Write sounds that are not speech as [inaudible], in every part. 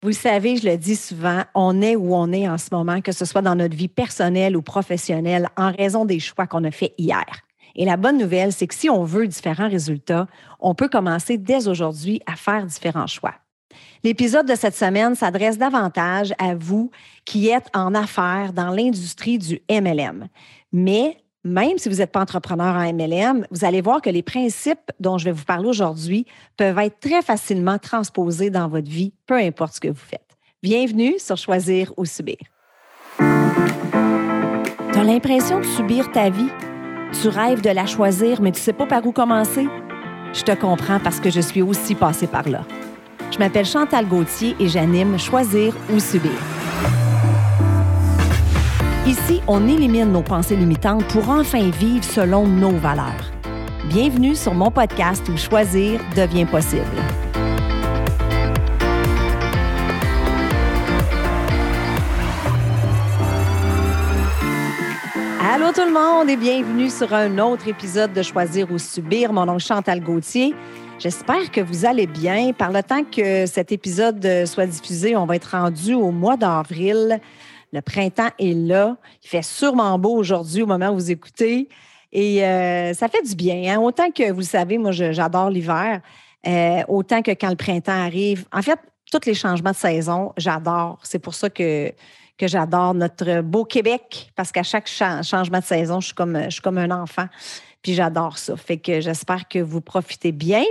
Vous le savez, je le dis souvent, on est où on est en ce moment, que ce soit dans notre vie personnelle ou professionnelle, en raison des choix qu'on a faits hier. Et la bonne nouvelle, c'est que si on veut différents résultats, on peut commencer dès aujourd'hui à faire différents choix. L'épisode de cette semaine s'adresse davantage à vous qui êtes en affaires dans l'industrie du MLM. Mais même si vous n'êtes pas entrepreneur en MLM, vous allez voir que les principes dont je vais vous parler aujourd'hui peuvent être très facilement transposés dans votre vie, peu importe ce que vous faites. Bienvenue sur Choisir ou Subir. Tu as l'impression de subir ta vie? Tu rêves de la choisir, mais tu ne sais pas par où commencer? Je te comprends parce que je suis aussi passée par là. Je m'appelle Chantal Gauthier et j'anime Choisir ou Subir. Ici, on élimine nos pensées limitantes pour enfin vivre selon nos valeurs. Bienvenue sur mon podcast où choisir devient possible. Allô tout le monde et bienvenue sur un autre épisode de Choisir ou Subir. Mon nom est Chantal Gauthier. J'espère que vous allez bien. Par le temps que cet épisode soit diffusé, on va être rendu au mois d'avril. Le printemps est là. Il fait sûrement beau aujourd'hui au moment où vous écoutez. Et euh, ça fait du bien. Hein. Autant que vous le savez, moi, j'adore l'hiver. Euh, autant que quand le printemps arrive. En fait, tous les changements de saison, j'adore. C'est pour ça que, que j'adore notre beau Québec, parce qu'à chaque changement de saison, je suis comme, je suis comme un enfant. Puis j'adore ça. Fait que j'espère que vous profitez bien.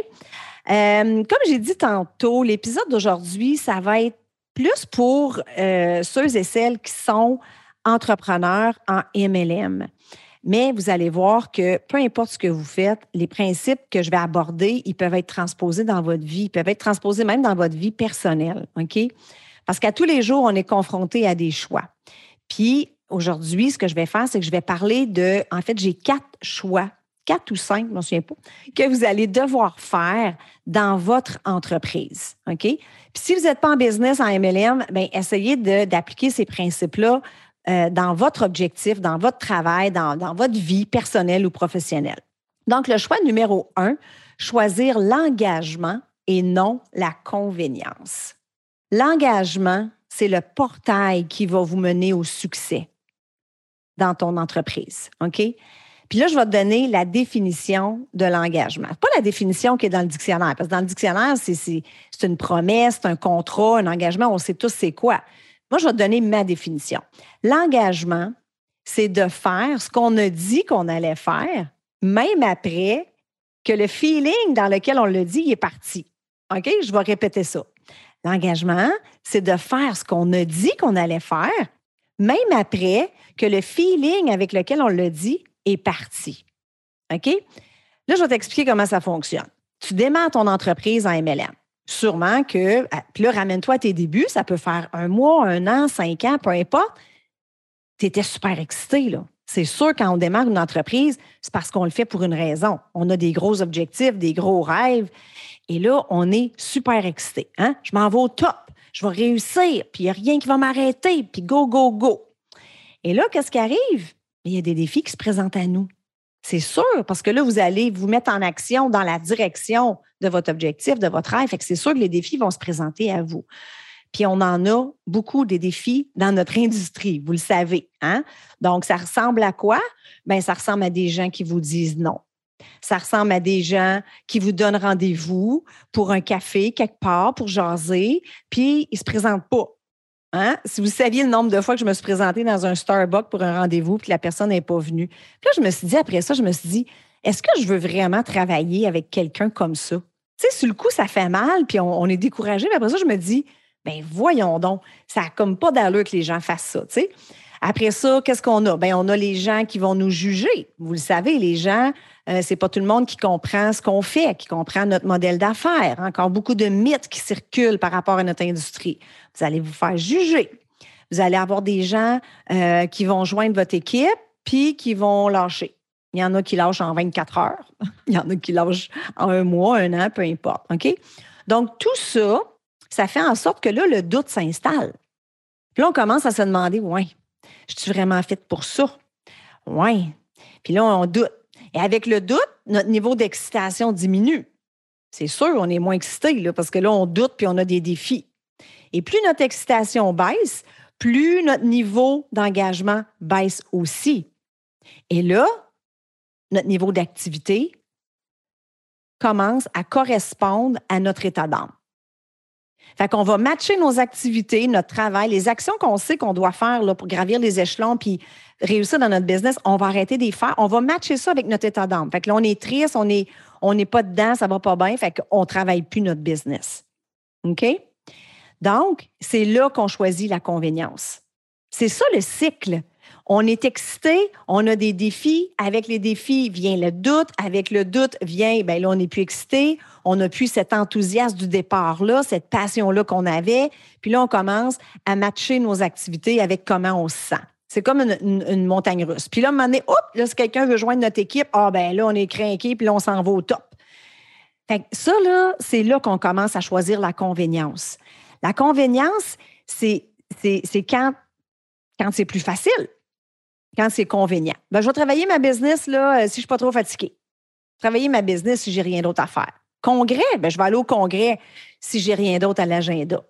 Euh, comme j'ai dit tantôt, l'épisode d'aujourd'hui, ça va être plus pour euh, ceux et celles qui sont entrepreneurs en MLM. Mais vous allez voir que peu importe ce que vous faites, les principes que je vais aborder, ils peuvent être transposés dans votre vie, ils peuvent être transposés même dans votre vie personnelle, OK? Parce qu'à tous les jours, on est confronté à des choix. Puis aujourd'hui, ce que je vais faire, c'est que je vais parler de, en fait, j'ai quatre choix quatre ou cinq, je ne me souviens pas, que vous allez devoir faire dans votre entreprise. OK? Puis si vous n'êtes pas en business, en MLM, bien, essayez d'appliquer ces principes-là euh, dans votre objectif, dans votre travail, dans, votre vie personnelle ou professionnelle. Donc, le choix numéro un, choisir l'engagement et non la convenience. L'engagement, c'est le portail qui va vous mener au succès dans ton entreprise. OK? Puis là, je vais te donner la définition de l'engagement. Pas la définition qui est dans le dictionnaire, parce que dans le dictionnaire, c'est une promesse, c'est un contrat, un engagement, on sait tous c'est quoi. Moi, je vais te donner ma définition. L'engagement, c'est de faire ce qu'on a dit qu'on allait faire, même après que le feeling dans lequel on le dit est parti. OK? Je vais répéter ça. L'engagement, c'est de faire ce qu'on a dit qu'on allait faire, même après que le feeling avec lequel on le dit est parti. OK? Là, je vais t'expliquer comment ça fonctionne. Tu démarres ton entreprise en MLM. Sûrement que, ah, puis là, ramène-toi à tes débuts, ça peut faire un mois, un an, cinq ans, peu importe. Tu étais super excité, là. C'est sûr, quand on démarre une entreprise, c'est parce qu'on le fait pour une raison. On a des gros objectifs, des gros rêves. Et là, on est super excité. Hein? Je m'en vais au top. Je vais réussir. Puis il n'y a rien qui va m'arrêter. Puis go, go, go. Et là, qu'est-ce qui arrive? Il y a des défis qui se présentent à nous. C'est sûr, parce que là, vous allez vous mettre en action dans la direction de votre objectif, de votre rêve. C'est sûr que les défis vont se présenter à vous. Puis on en a beaucoup des défis dans notre industrie, vous le savez. Hein? Donc, ça ressemble à quoi? Bien, ça ressemble à des gens qui vous disent non. Ça ressemble à des gens qui vous donnent rendez-vous pour un café quelque part, pour jaser, puis ils ne se présentent pas. Hein? Si vous saviez le nombre de fois que je me suis présentée dans un Starbucks pour un rendez-vous et que la personne n'est pas venue. Puis là, je me suis dit, après ça, je me suis dit, est-ce que je veux vraiment travailler avec quelqu'un comme ça? Tu sais, sur le coup, ça fait mal, puis on, est découragé. Mais après ça, je me dis, ben voyons donc, ça n'a comme pas d'allure que les gens fassent ça, tu sais. Après ça, qu'est-ce qu'on a? Ben, on a les gens qui vont nous juger. Vous le savez, les gens, euh, c'est pas tout le monde qui comprend ce qu'on fait, qui comprend notre modèle d'affaires. Encore beaucoup de mythes qui circulent par rapport à notre industrie. Vous allez vous faire juger. Vous allez avoir des gens euh, qui vont joindre votre équipe puis qui vont lâcher. Il y en a qui lâchent en 24 heures. [laughs] Il y en a qui lâchent en un mois, un an, peu importe. OK? Donc, tout ça, ça fait en sorte que là, le doute s'installe. Là, on commence à se demander, ouais, je suis vraiment faite pour ça? Oui. Puis là, on doute. Et avec le doute, notre niveau d'excitation diminue. C'est sûr, on est moins excité là, parce que là, on doute puis on a des défis. Et plus notre excitation baisse, plus notre niveau d'engagement baisse aussi. Et là, notre niveau d'activité commence à correspondre à notre état d'âme. Fait qu'on va matcher nos activités, notre travail, les actions qu'on sait qu'on doit faire pour gravir les échelons puis réussir dans notre business, on va arrêter d'y faire. On va matcher ça avec notre état d'âme. Fait que là, on est triste, on n'est on pas dedans, ça va pas bien, fait qu'on ne travaille plus notre business. OK? Donc, c'est là qu'on choisit la convenience. C'est ça le cycle. On est excité, on a des défis. Avec les défis vient le doute. Avec le doute vient, bien là, on n'est plus excité. On n'a plus cet enthousiasme du départ-là, cette passion-là qu'on avait. Puis là, on commence à matcher nos activités avec comment on se sent. C'est comme une, montagne russe. Puis là, à un moment donné, hop, là, si quelqu'un veut joindre notre équipe, ah ben là, on est craqué, puis là, on s'en va au top. Fait que ça, là, c'est là qu'on commence à choisir la convénience. La convénience, c'est quand, quand c'est plus facile quand c'est convenient. Ben, je vais travailler ma business là, euh, si je ne suis pas trop fatiguée. Travailler ma business si j'ai rien d'autre à faire. Congrès, ben, je vais aller au congrès si j'ai rien d'autre à l'agenda.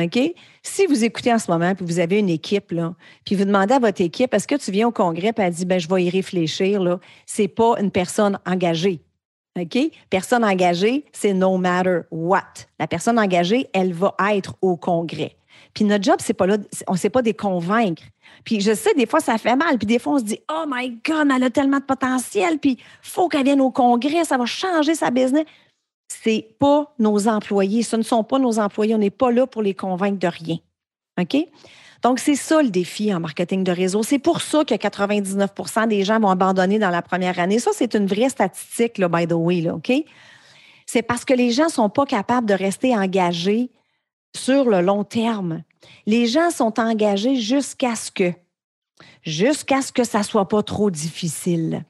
OK? Si vous écoutez en ce moment, puis vous avez une équipe, là, puis vous demandez à votre équipe, est-ce que tu viens au congrès, puis elle dit, ben, je vais y réfléchir, là, c'est pas une personne engagée. OK? Personne engagée, c'est no matter what. La personne engagée, elle va être au congrès. Puis notre job, c'est pas là, on ne sait pas des convaincre. Puis je sais, des fois, ça fait mal. Puis des fois, on se dit, oh my God, elle a tellement de potentiel. Puis faut qu'elle vienne au congrès, ça va changer sa business. C'est pas nos employés. Ce ne sont pas nos employés. On n'est pas là pour les convaincre de rien. OK? Donc, c'est ça le défi en marketing de réseau. C'est pour ça que 99% des gens vont abandonner dans la première année. Ça, c'est une vraie statistique, by the way, OK? C'est parce que les gens ne sont pas capables de rester engagés sur le long terme. Les gens sont engagés jusqu'à ce que, jusqu'à ce que ça soit pas trop difficile.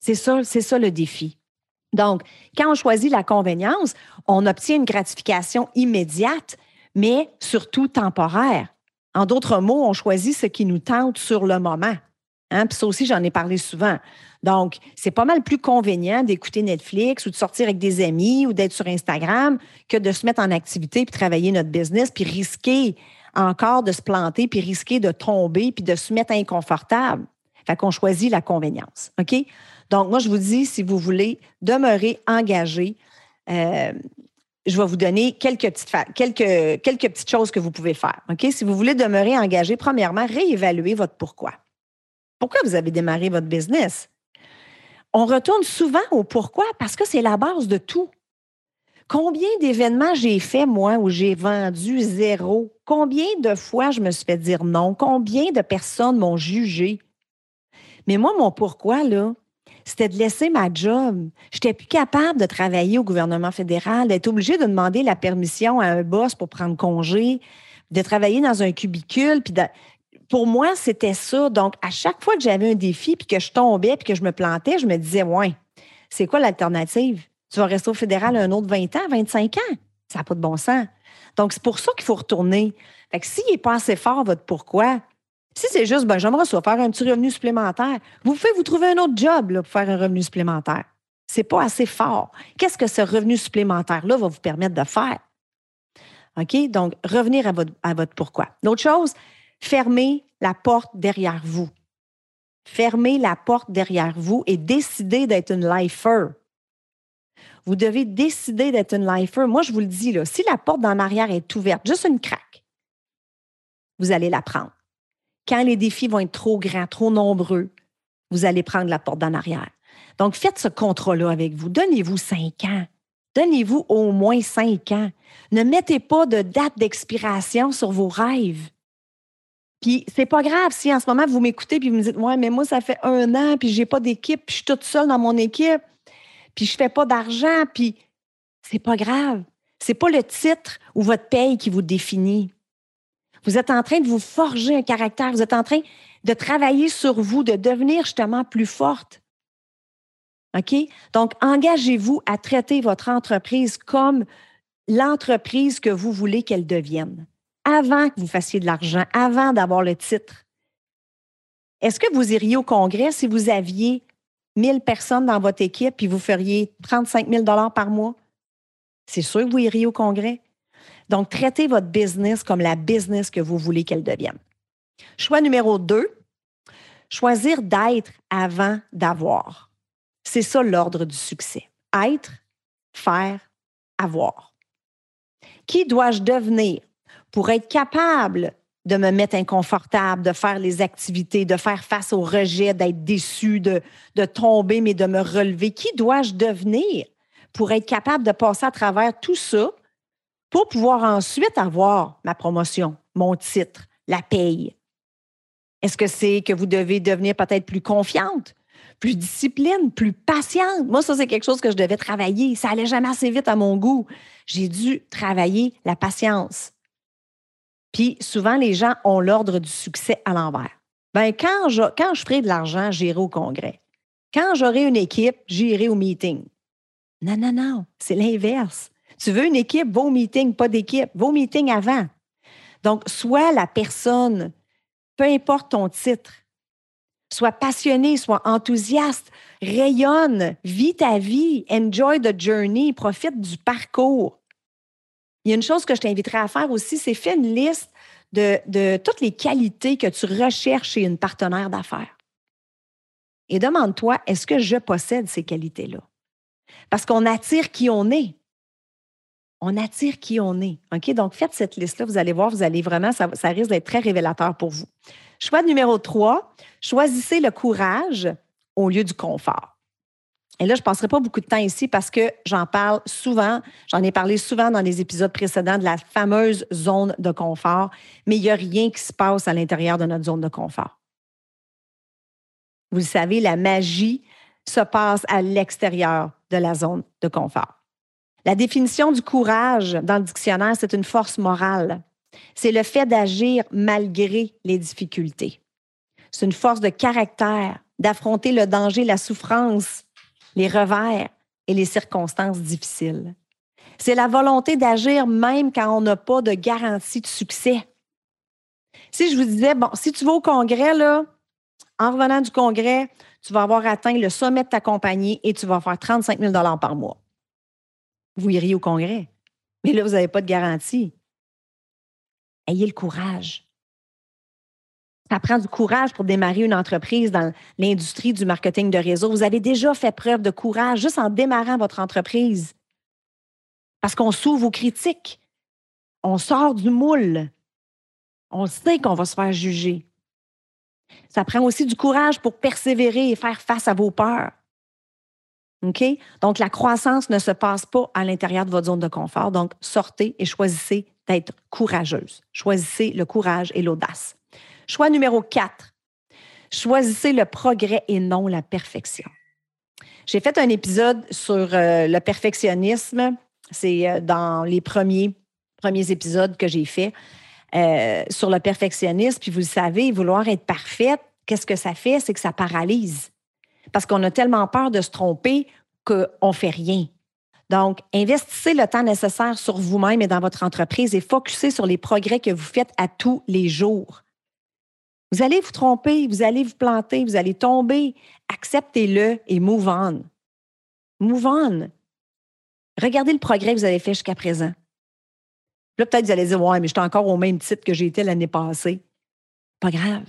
C'est ça, c'est ça le défi. Donc, quand on choisit la convenience, on obtient une gratification immédiate, mais surtout temporaire. En d'autres mots, on choisit ce qui nous tente sur le moment. Hein? Puis ça aussi, j'en ai parlé souvent. Donc, c'est pas mal plus convenient d'écouter Netflix ou de sortir avec des amis ou d'être sur Instagram que de se mettre en activité puis travailler notre business puis risquer encore de se planter puis risquer de tomber puis de se mettre inconfortable. Fait qu'on choisit la convenience. OK? Donc, moi, je vous dis, si vous voulez demeurer engagé, euh, je vais vous donner quelques petites, quelques, petites choses que vous pouvez faire. OK? Si vous voulez demeurer engagé, premièrement, réévaluer votre pourquoi. Pourquoi vous avez démarré votre business? On retourne souvent au pourquoi parce que c'est la base de tout. Combien d'événements j'ai fait, moi, où j'ai vendu zéro? Combien de fois je me suis fait dire non? Combien de personnes m'ont jugé? Mais moi, mon pourquoi, là, c'était de laisser ma job. Je n'étais plus capable de travailler au gouvernement fédéral, d'être obligée de demander la permission à un boss pour prendre congé, de travailler dans un cubicule, puis pour moi, c'était ça. Donc, à chaque fois que j'avais un défi, puis que je tombais, puis que je me plantais, je me disais, ouais, c'est quoi l'alternative? Tu vas rester au fédéral un autre 20 ans, 25 ans? Ça n'a pas de bon sens. Donc, c'est pour ça qu'il faut retourner. Fait que s'il n'est pas assez fort, votre pourquoi, si c'est juste, ben, j'aimerais faire un petit revenu supplémentaire, vous pouvez vous trouver un autre job là, pour faire un revenu supplémentaire. C'est pas assez fort. Qu'est-ce que ce revenu supplémentaire-là va vous permettre de faire? OK? Donc, revenir à votre, à votre pourquoi. L'autre chose, fermez la porte derrière vous. Fermez la porte derrière vous et décidez d'être une lifer. Vous devez décider d'être une lifer. Moi, je vous le dis, si la porte d'en arrière est ouverte, juste une craque, vous allez la prendre. Quand les défis vont être trop grands, trop nombreux, vous allez prendre la porte d'en arrière. Donc, faites ce contrat-là avec vous. Donnez-vous cinq ans. Donnez-vous au moins cinq ans. Ne mettez pas de date d'expiration sur vos rêves. Puis c'est pas grave si en ce moment vous m'écoutez puis vous me dites Ouais, mais moi, ça fait un an, puis j'ai pas d'équipe, puis je suis toute seule dans mon équipe, puis je fais pas d'argent, puis c'est pas grave. C'est pas le titre ou votre paye qui vous définit. Vous êtes en train de vous forger un caractère, vous êtes en train de travailler sur vous, de devenir justement plus forte. OK? Donc, engagez-vous à traiter votre entreprise comme l'entreprise que vous voulez qu'elle devienne avant que vous fassiez de l'argent, avant d'avoir le titre. Est-ce que vous iriez au congrès si vous aviez 1000 personnes dans votre équipe et vous feriez 35 000 par mois? C'est sûr que vous iriez au congrès. Donc, traitez votre business comme la business que vous voulez qu'elle devienne. Choix numéro deux, choisir d'être avant d'avoir. C'est ça l'ordre du succès. Être, faire, avoir. Qui dois-je devenir? Pour être capable de me mettre inconfortable, de faire les activités, de faire face au rejet, d'être déçu, de, tomber, mais de me relever? Qui dois-je devenir pour être capable de passer à travers tout ça pour pouvoir ensuite avoir ma promotion, mon titre, la paye? Est-ce que c'est que vous devez devenir peut-être plus confiante, plus discipline, plus patiente? Moi, ça, c'est quelque chose que je devais travailler. Ça allait jamais assez vite à mon goût. J'ai dû travailler la patience. Puis souvent, les gens ont l'ordre du succès à l'envers. Ben, quand je, quand je ferai de l'argent, j'irai au congrès. Quand j'aurai une équipe, j'irai au meeting. Non, non, non, c'est l'inverse. Tu veux une équipe, va au meeting, pas d'équipe. Va au meeting avant. Donc, sois la personne, peu importe ton titre, sois passionné, sois enthousiaste, rayonne, vis ta vie, enjoy the journey, profite du parcours. Il y a une chose que je t'inviterai à faire aussi, c'est faire une liste de, toutes les qualités que tu recherches chez une partenaire d'affaires. Et demande-toi, est-ce que je possède ces qualités-là? Parce qu'on attire qui on est. On attire qui on est. OK? Donc, faites cette liste-là. Vous allez voir, vous allez vraiment, ça, risque d'être très révélateur pour vous. Choix numéro 3, choisissez le courage au lieu du confort. Et là, je ne passerai pas beaucoup de temps ici parce que j'en parle souvent, j'en ai parlé souvent dans les épisodes précédents de la fameuse zone de confort, mais il n'y a rien qui se passe à l'intérieur de notre zone de confort. Vous le savez, la magie se passe à l'extérieur de la zone de confort. La définition du courage dans le dictionnaire, c'est une force morale. C'est le fait d'agir malgré les difficultés. C'est une force de caractère, d'affronter le danger, la souffrance, les revers et les circonstances difficiles. C'est la volonté d'agir même quand on n'a pas de garantie de succès. Si je vous disais, bon, si tu vas au congrès, là, en revenant du congrès, tu vas avoir atteint le sommet de ta compagnie et tu vas faire 35 000 par mois. Vous iriez au congrès. Mais là, vous n'avez pas de garantie. Ayez le courage. Ça prend du courage pour démarrer une entreprise dans l'industrie du marketing de réseau. Vous avez déjà fait preuve de courage juste en démarrant votre entreprise. Parce qu'on s'ouvre aux critiques. On sort du moule. On sait qu'on va se faire juger. Ça prend aussi du courage pour persévérer et faire face à vos peurs. OK? Donc, la croissance ne se passe pas à l'intérieur de votre zone de confort. Donc, sortez et choisissez d'être courageuse. Choisissez le courage et l'audace. Choix numéro 4. Choisissez le progrès et non la perfection. J'ai fait un épisode sur euh, le perfectionnisme. C'est euh, dans les premiers, épisodes que j'ai fait. Euh, sur le perfectionnisme, puis vous le savez, vouloir être parfaite, qu'est-ce que ça fait? C'est que ça paralyse. Parce qu'on a tellement peur de se tromper qu'on ne fait rien. Donc, investissez le temps nécessaire sur vous-même et dans votre entreprise et focussez sur les progrès que vous faites à tous les jours. Vous allez vous tromper, vous allez vous planter, vous allez tomber. Acceptez-le et move on. Move on. Regardez le progrès que vous avez fait jusqu'à présent. Là, peut-être vous allez dire, ouais, mais j'étais encore au même titre que été l'année passée. Pas grave.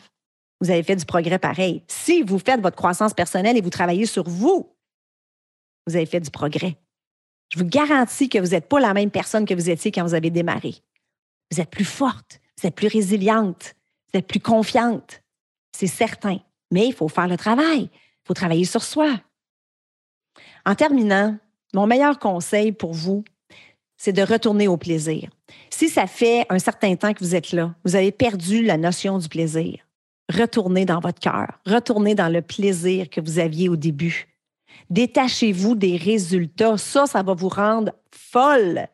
Vous avez fait du progrès pareil. Si vous faites votre croissance personnelle et vous travaillez sur vous, vous avez fait du progrès. Je vous garantis que vous n'êtes pas la même personne que vous étiez quand vous avez démarré. Vous êtes plus forte, vous êtes plus résiliente, vous êtes plus confiante. C'est certain. Mais il faut faire le travail. Il faut travailler sur soi. En terminant, mon meilleur conseil pour vous, c'est de retourner au plaisir. Si ça fait un certain temps que vous êtes là, vous avez perdu la notion du plaisir, retournez dans votre cœur, retournez dans le plaisir que vous aviez au début. Détachez-vous des résultats. Ça, ça va vous rendre folle.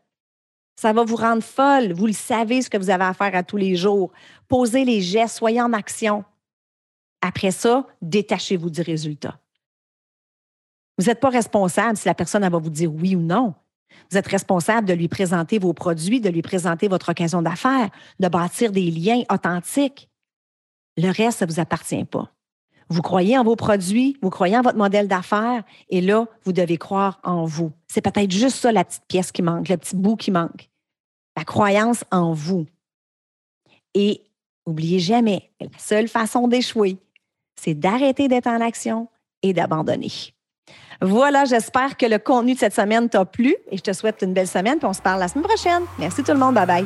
Ça va vous rendre folle. Vous le savez ce que vous avez à faire à tous les jours. Posez les gestes, soyez en action. Après ça, détachez-vous du résultat. Vous n'êtes pas responsable si la personne va vous dire oui ou non. Vous êtes responsable de lui présenter vos produits, de lui présenter votre occasion d'affaires, de bâtir des liens authentiques. Le reste, ça ne vous appartient pas. Vous croyez en vos produits, vous croyez en votre modèle d'affaires, et là, vous devez croire en vous. C'est peut-être juste ça la petite pièce qui manque, le petit bout qui manque. la croyance en vous. Et n'oubliez jamais, la seule façon d'échouer, c'est d'arrêter d'être en action et d'abandonner. Voilà, j'espère que le contenu de cette semaine t'a plu et je te souhaite une belle semaine, puis on se parle la semaine prochaine. Merci tout le monde, bye bye.